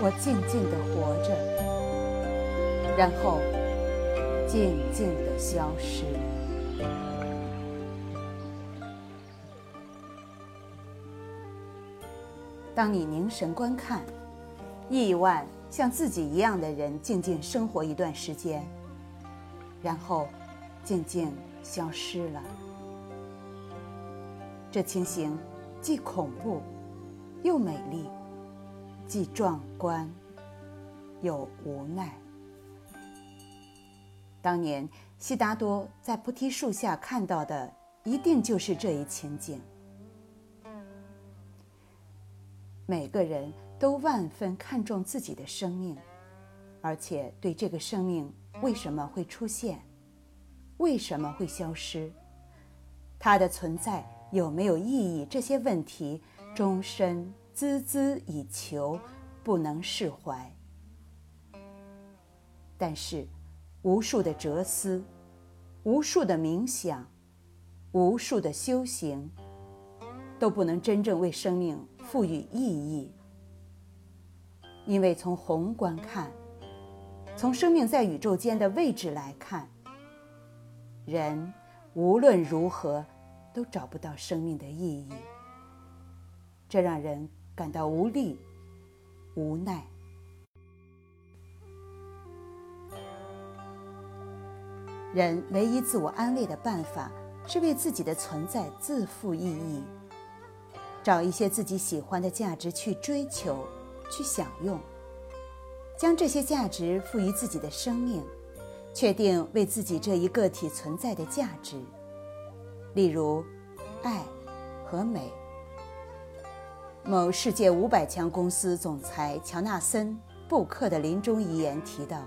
我静静的活着，然后静静的消失。当你凝神观看，亿万像自己一样的人静静生活一段时间，然后静静消失了。这情形既恐怖又美丽，既壮观又无奈。当年悉达多在菩提树下看到的，一定就是这一情景。每个人都万分看重自己的生命，而且对这个生命为什么会出现，为什么会消失，它的存在有没有意义这些问题，终身孜孜以求，不能释怀。但是，无数的哲思，无数的冥想，无数的修行。都不能真正为生命赋予意义，因为从宏观看，从生命在宇宙间的位置来看，人无论如何都找不到生命的意义，这让人感到无力、无奈。人唯一自我安慰的办法，是为自己的存在自负意义。找一些自己喜欢的价值去追求，去享用，将这些价值赋予自己的生命，确定为自己这一个体存在的价值。例如，爱和美。某世界五百强公司总裁乔纳森·布克的临终遗言提到：“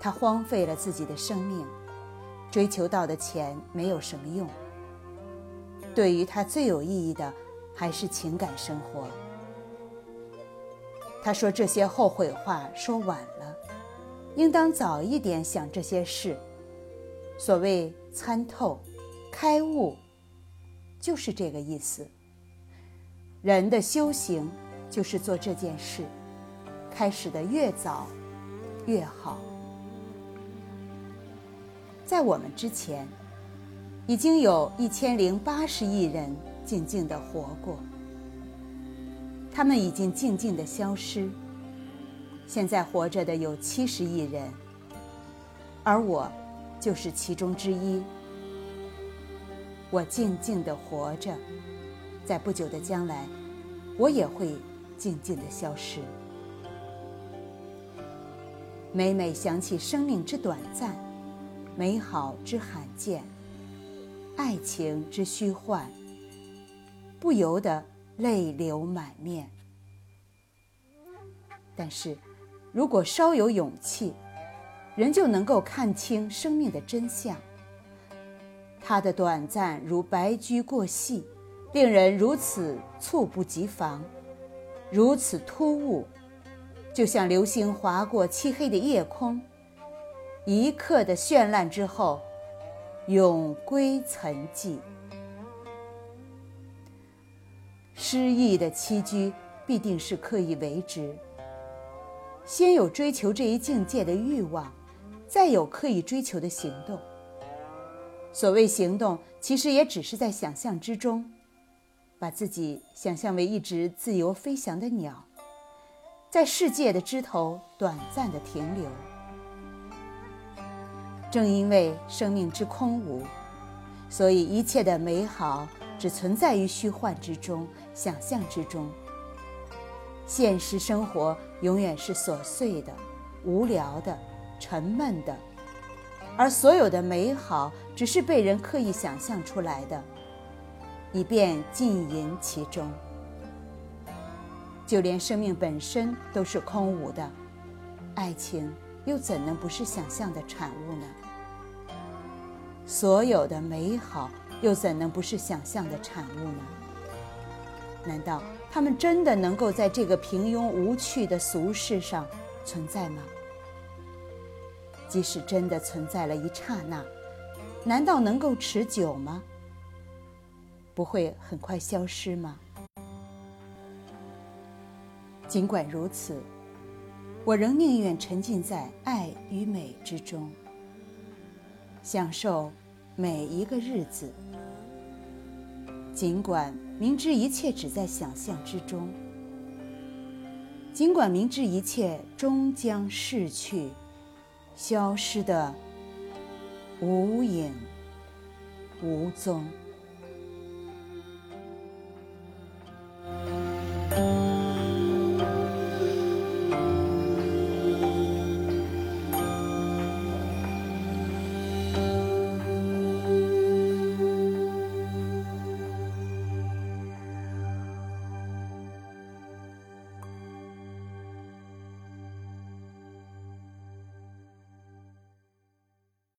他荒废了自己的生命，追求到的钱没有什么用。”对于他最有意义的，还是情感生活。他说这些后悔话说晚了，应当早一点想这些事。所谓参透、开悟，就是这个意思。人的修行就是做这件事，开始的越早越好。在我们之前。已经有一千零八十亿人静静的活过，他们已经静静的消失。现在活着的有七十亿人，而我就是其中之一。我静静的活着，在不久的将来，我也会静静的消失。每每想起生命之短暂，美好之罕见。爱情之虚幻，不由得泪流满面。但是，如果稍有勇气，人就能够看清生命的真相。它的短暂如白驹过隙，令人如此猝不及防，如此突兀，就像流星划过漆黑的夜空，一刻的绚烂之后。永归沉寂。诗意的栖居必定是刻意为之。先有追求这一境界的欲望，再有刻意追求的行动。所谓行动，其实也只是在想象之中，把自己想象为一只自由飞翔的鸟，在世界的枝头短暂的停留。正因为生命之空无，所以一切的美好只存在于虚幻之中、想象之中。现实生活永远是琐碎的、无聊的、沉闷的，而所有的美好只是被人刻意想象出来的，以便浸淫其中。就连生命本身都是空无的，爱情又怎能不是想象的产物呢？所有的美好又怎能不是想象的产物呢？难道他们真的能够在这个平庸无趣的俗世上存在吗？即使真的存在了一刹那，难道能够持久吗？不会很快消失吗？尽管如此，我仍宁愿沉浸在爱与美之中，享受每一个日子。尽管明知一切只在想象之中，尽管明知一切终将逝去，消失的无影无踪。